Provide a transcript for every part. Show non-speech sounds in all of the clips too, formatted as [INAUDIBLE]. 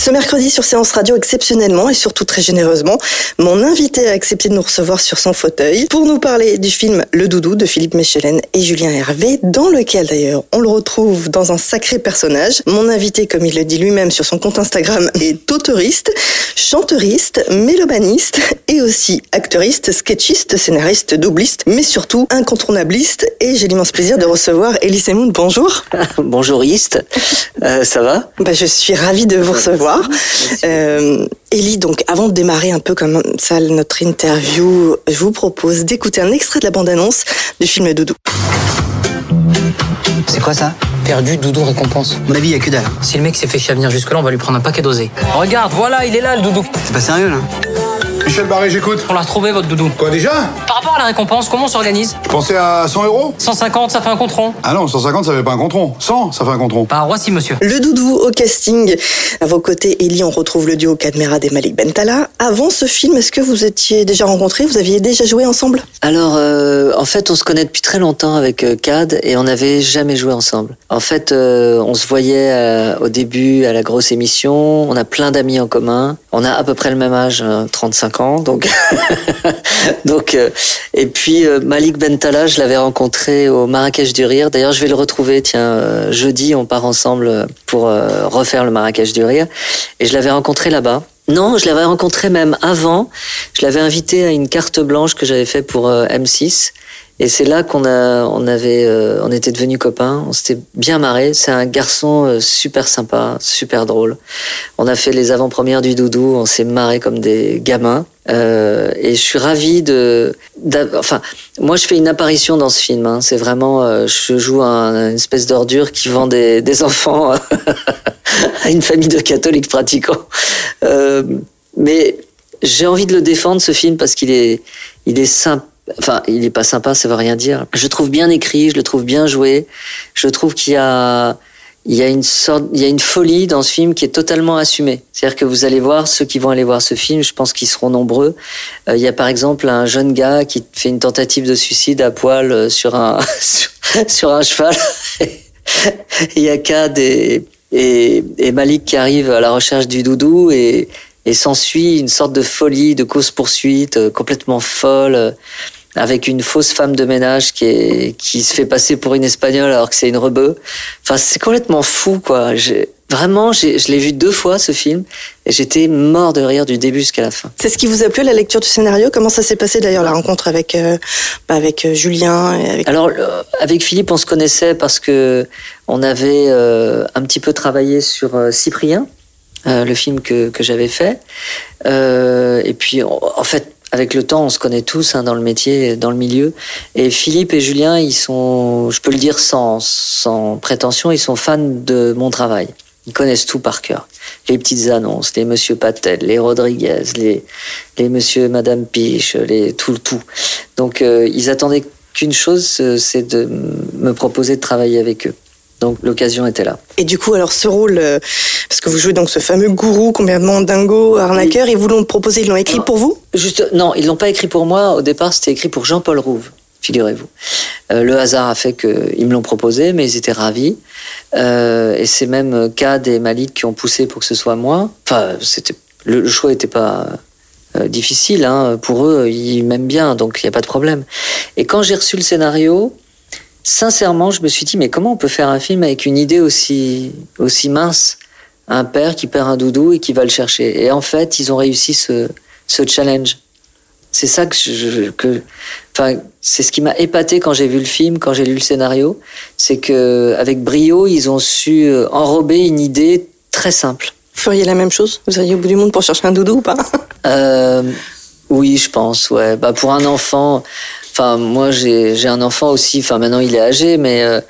Ce mercredi sur Séance Radio, exceptionnellement et surtout très généreusement, mon invité a accepté de nous recevoir sur son fauteuil pour nous parler du film Le Doudou de Philippe Mechelen et Julien Hervé, dans lequel d'ailleurs on le retrouve dans un sacré personnage. Mon invité, comme il le dit lui-même sur son compte Instagram, est auteuriste, chanteuriste, mélomaniste et aussi acteuriste, sketchiste, scénariste, doubliste, mais surtout incontournabliste. Et j'ai l'immense plaisir de recevoir Elie Semoun. Bonjour. [LAUGHS] Bonjouriste, euh, ça va? Bah, je suis ravie de vous recevoir. Euh, Elie, donc avant de démarrer un peu comme ça notre interview, je vous propose d'écouter un extrait de la bande-annonce du film Doudou. C'est quoi ça? Perdu, doudou, récompense. À mon avis, il y a que dalle. Si le mec s'est fait chier à venir jusque-là, on va lui prendre un paquet dosé. Regarde, voilà, il est là le doudou. C'est pas sérieux là? Michel Barré, j'écoute. On l'a retrouvé, votre doudou. Quoi, déjà Par rapport à la récompense, comment on s'organise Je pensais à 100 euros 150, ça fait un contron. Ah non, 150, ça fait pas un contron. 100, ça fait un contron. Par Roissy, monsieur. Le doudou au casting. À vos côtés, Ellie, on retrouve le duo Cadmerad et Malik Bentala. Avant ce film, est-ce que vous étiez déjà rencontrés? Vous aviez déjà joué ensemble? Alors, euh, en fait, on se connaît depuis très longtemps avec euh, Cad et on n'avait jamais joué ensemble. En fait, euh, on se voyait au début à la grosse émission. On a plein d'amis en commun. On a à peu près le même âge, hein, 35 donc, [LAUGHS] donc euh, et puis euh, Malik Bentala, je l'avais rencontré au Marrakech du Rire. D'ailleurs, je vais le retrouver. Tiens, euh, jeudi, on part ensemble pour refaire le Marrakech du Rire. Et je l'avais rencontré là-bas. Non, je l'avais rencontré même avant. Je l'avais invité à une carte blanche que j'avais fait pour M6. Et c'est là qu'on a, on avait, euh, on était devenus copains. On s'était bien marré. C'est un garçon euh, super sympa, super drôle. On a fait les avant-premières du Doudou. On s'est marré comme des gamins. Euh, et je suis ravi de, enfin, moi je fais une apparition dans ce film. hein. C'est vraiment, euh, je joue un- une espèce d'ordure qui vend des, des enfants [LAUGHS] à une famille de catholiques pratiquants. Euh, mais j'ai envie de le défendre ce film parce qu'il est, il est sympa. Enfin, il est pas sympa, ça veut rien dire. Je trouve bien écrit, je le trouve bien joué. Je trouve qu'il y a, il y a une sorte, il y a une folie dans ce film qui est totalement assumée. C'est-à-dire que vous allez voir ceux qui vont aller voir ce film, je pense qu'ils seront nombreux. Euh, il y a par exemple un jeune gars qui fait une tentative de suicide à poil euh, sur un [LAUGHS] sur, un cheval. [LAUGHS] Il y a Kad et, Malik qui arrivent à la recherche du doudou et, et s'ensuit une sorte de folie, de cause-poursuite euh, complètement folle. Avec une fausse femme de ménage qui est qui se fait passer pour une espagnole alors que c'est une rebeu. Enfin, c'est complètement fou quoi. Vraiment, j'ai- je l'ai vu deux fois ce film et j'étais mort de rire du début jusqu'à la fin. C'est ce qui vous a plu la lecture du scénario? Comment ça s'est passé d'ailleurs la rencontre avec, euh, bah, avec euh, Julien et avec... Alors avec Philippe, on se connaissait parce que on avait euh, un petit peu travaillé sur euh, Cyprien, euh, le film que que j'avais fait. Euh, et puis en fait. Avec le temps, on se connaît tous hein, dans le métier, dans le milieu. Et Philippe et Julien, ils sont, je peux le dire sans, sans prétention, ils sont fans de mon travail. Ils connaissent tout par cœur. Les petites annonces, les Monsieur Patel, les Rodriguez, les, les Monsieur et Madame Piche, les tout, tout. Donc, euh, ils attendaient qu'une chose, euh, c'est de me proposer de travailler avec eux. Donc, l'occasion était là. Et du coup, alors ce rôle, euh, parce que vous jouez donc ce fameux gourou complètement dingo, arnaqueur, ils vous l'ont proposé, ils l'ont écrit pour vous? Juste, non, ils l'ont pas écrit pour moi. Au départ, c'était écrit pour Jean-Paul Rouve, figurez-vous. Euh, le hasard a fait qu'ils me l'ont proposé, mais ils étaient ravis. Euh, et c'est même Cad et Malik qui ont poussé pour que ce soit moi. Enfin, c'était le, le choix n'était pas difficile. Hein. Pour eux, ils m'aiment bien, donc il n'y a pas de problème. Et quand j'ai reçu le scénario, sincèrement, je me suis dit, mais comment on peut faire un film avec une idée aussi, aussi mince? Un père qui perd un doudou et qui va le chercher. Et en fait, ils ont réussi ce, ce challenge. C'est ça que je, que, enfin, c'est ce qui m'a épaté quand j'ai vu le film, quand j'ai lu le scénario, c'est que avec brio, ils ont su euh, enrober une idée très simple. Vous feriez la même chose? Vous iriez au bout du monde pour chercher un doudou ou pas? Euh, oui, je pense, ouais. Bah, pour un enfant, enfin, moi, j'ai, un enfant aussi, enfin, maintenant, il est âgé, mais, euh,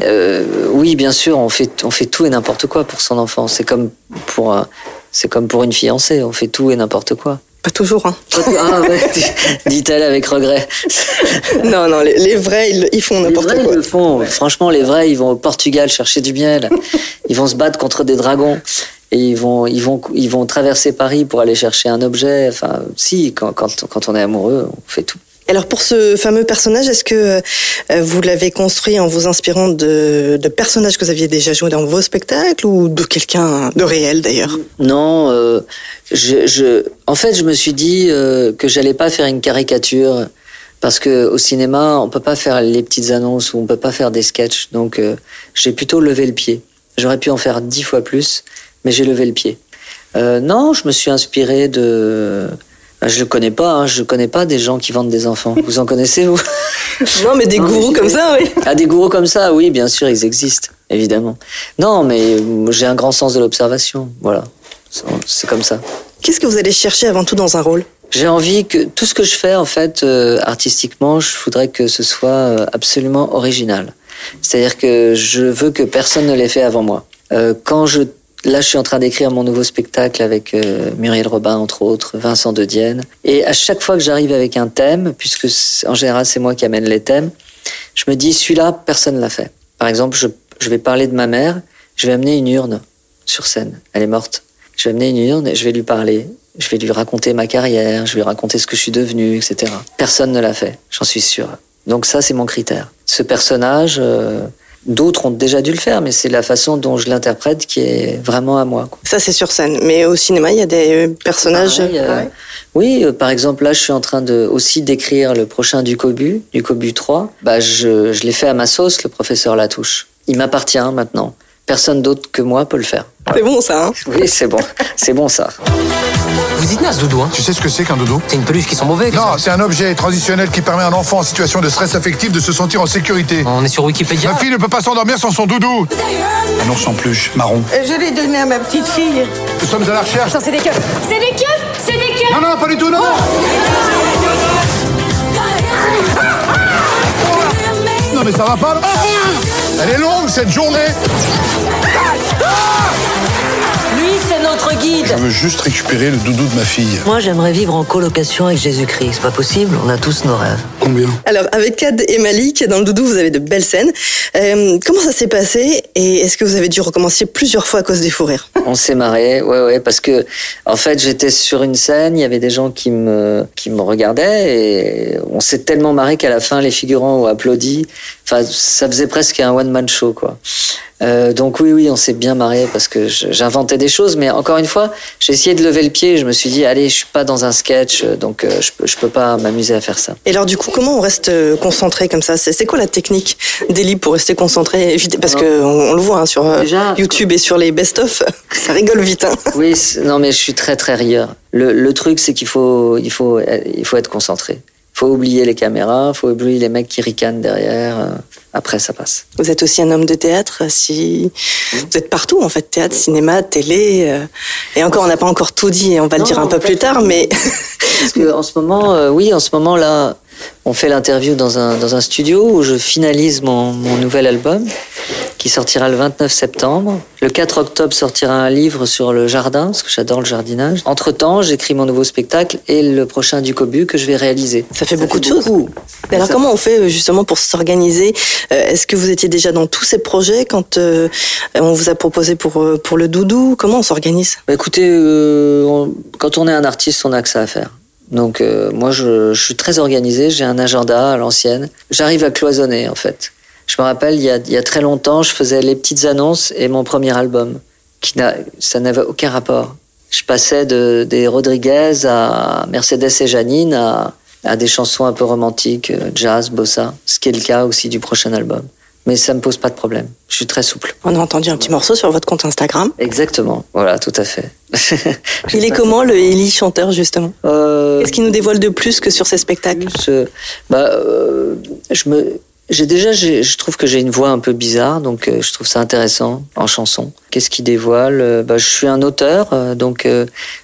euh, oui, bien sûr, on fait, on fait tout et n'importe quoi pour son enfant. C'est comme pour, c'est comme pour une fiancée, on fait tout et n'importe quoi. Pas toujours, hein. Ah, ouais, [LAUGHS] dit-elle avec regret. [LAUGHS] Non, non, les, les vrais, ils, ils font n'importe quoi. ils le font. Franchement, les vrais, ils vont au Portugal chercher du miel. Ils vont se battre contre des dragons. Et ils vont, ils vont, ils vont traverser Paris pour aller chercher un objet. Enfin, si, quand, quand, quand on est amoureux, on fait tout. Alors pour ce fameux personnage, est-ce que euh, vous l'avez construit en vous inspirant de, personnages que vous aviez déjà joués dans vos spectacles ou de quelqu'un de réel d'ailleurs? Non, euh, je, je, en fait, je me suis dit euh, que j'allais pas faire une caricature parce que au cinéma, on peut pas faire les petites annonces ou on peut pas faire des sketchs. Donc, euh, j'ai plutôt levé le pied. J'aurais pu en faire dix fois plus, mais j'ai levé le pied. Non, je me suis inspiré de. Ah, Je le connais pas, hein, je connais pas des gens qui vendent des enfants. Vous en connaissez vous [LAUGHS] Non, mais des Non, gourous comme ça, oui. Ah, des gourous comme ça, oui, bien sûr, ils existent, évidemment. Non, mais euh, j'ai un grand sens de l'observation, voilà. C'est- C'est comme ça. Qu'est-ce que vous allez chercher avant tout dans un rôle? J'ai envie que tout ce que je fais, en fait, euh, artistiquement, je voudrais que ce soit euh, absolument original. C'est-à-dire que je veux que personne ne l'ait fait avant moi. Euh, quand je Là, je suis en train d'écrire mon nouveau spectacle avec euh, Muriel Robin, entre autres, Vincent de Dienne. Et à chaque fois que j'arrive avec un thème, puisque en général c'est moi qui amène les thèmes, je me dis celui-là, personne l'a fait. Par exemple, je, je vais parler de ma mère, je vais amener une urne sur scène. Elle est morte. Je vais amener une urne et je vais lui parler. Je vais lui raconter ma carrière, je vais lui raconter ce que je suis devenu, etc. Personne ne l'a fait, j'en suis sûr. Donc ça, c'est mon critère. Ce personnage, euh, d'autres ont déjà dû le faire, mais c'est la façon dont je l'interprète qui est vraiment à moi. quoi. Ça, c'est sur scène. Mais au cinéma, il y a des personnages. Pareil, euh, Ouais. Oui, euh, par exemple, là, je suis en train de aussi d'écrire le prochain du Cobu, du Cobu 3. Bah, je, je l'ai fait à ma sauce, le professeur Latouche. Il m'appartient maintenant. Personne d'autre que moi peut le faire. C'est bon, ça. Hein Oui, c'est bon. C'est bon, ça. Vous dites naze, Doudou, hein Tu sais ce que c'est qu'un doudou? C'est une peluche qui sont mauvais. Non, c'est un objet transitionnel qui permet à un enfant en situation de stress affectif de se sentir en sécurité. On est sur Wikipédia. Ma fille ne peut pas s'endormir sans son doudou. Un ours en peluche, marron. Je l'ai donné à ma petite fille. Nous sommes à la recherche. C'est des keufs C'est des keufs C'est des keufs Non, non, pas du tout, non Non, mais ça va pas, là Elle est longue, cette journée Lui, guide. Je veux juste récupérer le doudou de ma fille. Moi, j'aimerais vivre en colocation avec Jésus-Christ. C'est pas possible, on a tous nos rêves. Combien Alors, avec Kad et Malik, dans le doudou, vous avez de belles scènes. Euh, comment ça s'est passé et est-ce que vous avez dû recommencer plusieurs fois à cause des fous rires? On s'est marré, ouais, ouais, parce que en fait, j'étais sur une scène, il y avait des gens qui me qui me regardaient et on s'est tellement marré qu'à la fin, les figurants ont applaudi. Enfin, ça faisait presque un one man show, quoi. Euh, donc oui, oui, on s'est bien marré parce que j'inventais des choses, mais encore une fois, j'ai essayé de lever le pied. Je me suis dit, allez, je suis pas dans un sketch, donc euh, je peux je peux pas m'amuser à faire ça. Et alors, du coup, comment on reste euh, concentré comme ça? C'est quoi la technique d'Eli pour rester concentré? Parce que on, on le voit hein, sur euh, Déjà- YouTube et sur les best-of, [LAUGHS] ça rigole vite. Hein. Oui, non, mais je suis très très rieur. Le, le truc, c'est qu'il faut, il faut, il faut être concentré. Faut oublier les caméras, faut oublier les mecs qui ricanent derrière. euh, Après, ça passe. Vous êtes aussi un homme de théâtre. Si vous êtes partout, en fait, théâtre, cinéma, télé. euh, Et encore, on n'a pas encore tout dit. On va le dire un peu plus tard, mais Parce que en ce moment, euh, oui, en ce moment là, on fait l'interview dans un dans un studio où je finalise mon, mon nouvel album qui sortira le 29 septembre. Le 4 octobre sortira un livre sur le jardin parce que j'adore le jardinage. Entre temps, j'écris mon nouveau spectacle et le prochain du Cobu que je vais réaliser. ça fait beaucoup de choses. Mais alors, Ça- comment on fait euh, justement pour s'organiser Euh, Est-ce que vous étiez déjà dans tous ces projets quand euh, on vous a proposé pour pour le doudou? Comment on s'organise? Bah, écoutez, euh, on- quand on est un artiste, on a que ça à faire. Donc euh, moi, je, je suis très organisé, j'ai un agenda à l'ancienne. J'arrive à cloisonner, en fait. Je me rappelle, il y, a, il y a très longtemps, je faisais les petites annonces et mon premier album. Qui n'a, ça n'avait aucun rapport. Je passais de, des Rodriguez à Mercedes et Janine à, à des chansons un peu romantiques, euh, jazz, bossa, ce qui est le cas aussi du prochain album. Mais ça me pose pas de problème. Je suis très souple. On a entendu un petit morceau sur votre compte Instagram. Exactement. Voilà, tout à fait. [LAUGHS] Il est comment le Eli chanteur justement? Euh, Qu'est-ce qu'il nous dévoile de plus que sur ses spectacles? plus, euh, bah, euh, je me J'ai déjà, je trouve que j'ai une voix un peu bizarre, donc euh, je trouve ça intéressant en chanson. Qu'est-ce qui dévoile Euh, bah, Je suis un auteur, euh, donc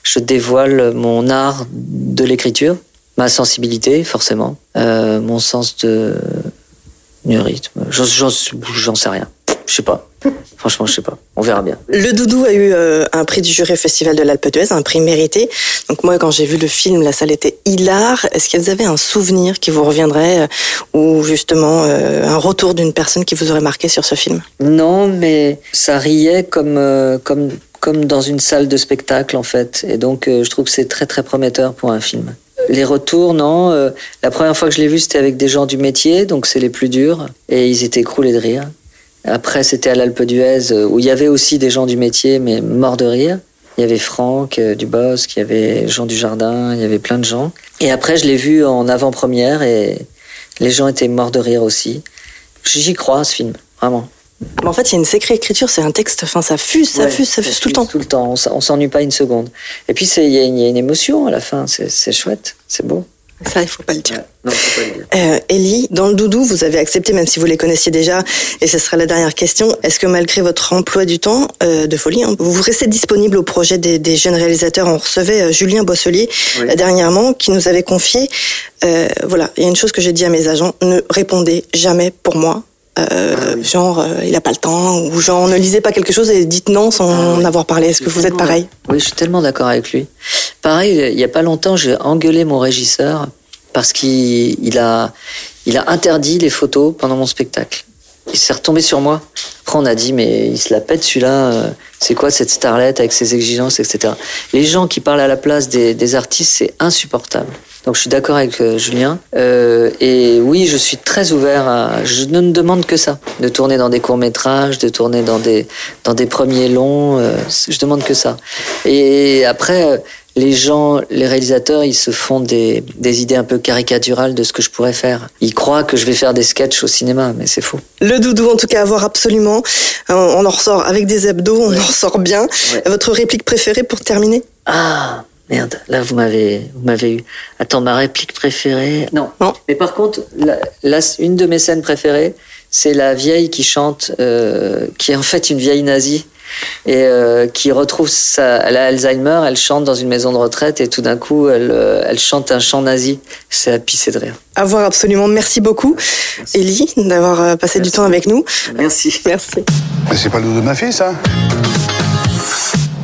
je dévoile mon art de l'écriture, ma sensibilité forcément, euh, mon sens de du rythme. J'en sais rien. Je sais pas. Franchement, je sais pas. On verra bien. Le Doudou a eu euh, un prix du jury au Festival de l'Alpe d'Huez, un prix mérité. Donc moi, quand j'ai vu le film, la salle était hilar. Est-ce que vous avez un souvenir qui vous reviendrait euh, ou justement euh, un retour d'une personne qui vous aurait marqué sur ce film? Non, mais ça riait comme euh, comme comme dans une salle de spectacle en fait, et donc euh, je trouve que c'est très très prometteur pour un film. Les retours, non. euh, la première fois que je l'ai vu, c'était avec des gens du métier, donc c'est les plus durs, et ils étaient écroulés de rire. Après, c'était à l'Alpe d'Huez, euh, où il y avait aussi des gens du métier, mais morts de rire. Il y avait Franck euh, Dubosc, il y avait Jean Dujardin, il y avait plein de gens. Et après, je l'ai vu en avant-première, et les gens étaient morts de rire aussi. J'y crois, ce film, vraiment. Mais En fait, il y a une sacrée écriture, c'est un texte, enfin ça fuse, ça Ouais, fuse, ça fuse tout le temps. Tout le temps, on s'ennuie pas une seconde. Et puis il y, a une- il y a une émotion à la fin, c'est chouette, c'est beau. Ça, il faut pas le dire. Non, faut pas le dire. Euh, Ellie, dans le doudou, vous avez accepté, même si vous les connaissiez déjà, et ce sera la dernière question, est-ce que malgré votre emploi du temps euh, de folie, hein, vous restez disponible au projet des, des jeunes réalisateurs? On recevait euh, Julien Boisselier Oui. dernièrement, qui nous avait confié, euh, voilà, il y a une chose que j'ai dit à mes agents, ne répondez jamais pour moi. Euh, Genre, euh, il a pas le temps, ou genre, ne lisez pas quelque chose et dites non sans en avoir parlé. Est-ce que vous êtes pareil Oui, je suis tellement d'accord avec lui. Pareil, il y a pas longtemps, j'ai engueulé mon régisseur parce qu'il il a, il a interdit les photos pendant mon spectacle. Il s'est retombé sur moi. Après, on a dit, mais il se la pète celui-là. euh, C'est quoi cette starlette avec ses exigences, etc. Les gens qui parlent à la place des, des artistes, c'est insupportable. Donc je suis d'accord avec euh, Julien. Euh, et oui, je suis très ouvert à... Je ne demande que ça. De tourner dans des courts-métrages, de tourner dans des, dans des premiers longs. euh, je demande que ça. Et après, euh, les gens, les réalisateurs, ils se font des, des idées un peu caricaturales de ce que je pourrais faire. Ils croient que je vais faire des sketchs au cinéma, mais c'est faux. Le doudou, en tout cas, à voir absolument. On en ressort avec des abdos, on en ressort bien. Ouais. Votre réplique préférée pour terminer? Ah merde, là vous m'avez vous m'avez eu. Attends, ma réplique préférée. Non. Non. Mais par contre, la, la- une de mes scènes préférées, c'est la vieille qui chante, euh, qui est en fait une vieille nazie et euh, qui retrouve sa, elle a Alzheimer, elle chante dans une maison de retraite et tout d'un coup elle, euh, elle chante un chant nazi. C'est à pisser de rire. À voir absolument. Merci beaucoup, Ellie, d'avoir passé du temps avec nous. Merci. Merci. Mais c'est pas le doudou de ma fille, ça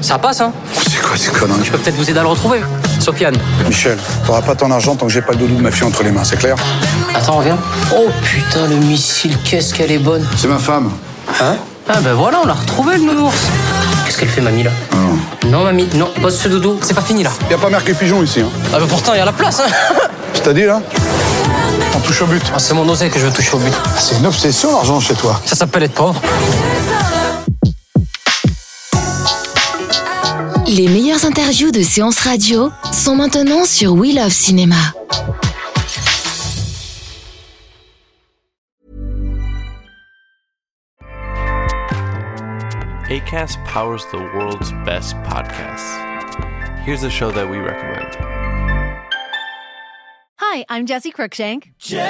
Ça passe, hein C'est quoi ces conneries Je peux peut-être vous aider à le retrouver. Sofiane. Michel, t'auras pas ton argent tant que j'ai pas le doudou de ma fille entre les mains, c'est clair Attends, reviens. Oh putain, le missile, qu'est-ce qu'elle est bonne. C'est ma femme. Hein Ah ben voilà, on l'a retrouvé le nounours. Qu'est-ce qu'elle fait, mamie, là Non, mamie, non, pose ce doudou, c'est pas fini, là. Y a pas marqué pigeon ici, hein Ah ben pourtant, y a la place, hein [LAUGHS] Je t'ai dit, là On touche au but. Ah, C'est mon osé que je veux toucher au but. C'est une obsession, l'argent, chez toi. Ça s'appelle être pauvre. Les meilleures interviews de séances radio sont maintenant sur We Love Cinéma. ACAST powers the world's best podcasts. Here's a show that we recommend. Hi, I'm Jesse Cruikshank. Jesse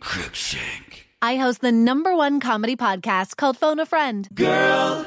Cruikshank. I host the number one comedy podcast called Phone a Friend. Girl,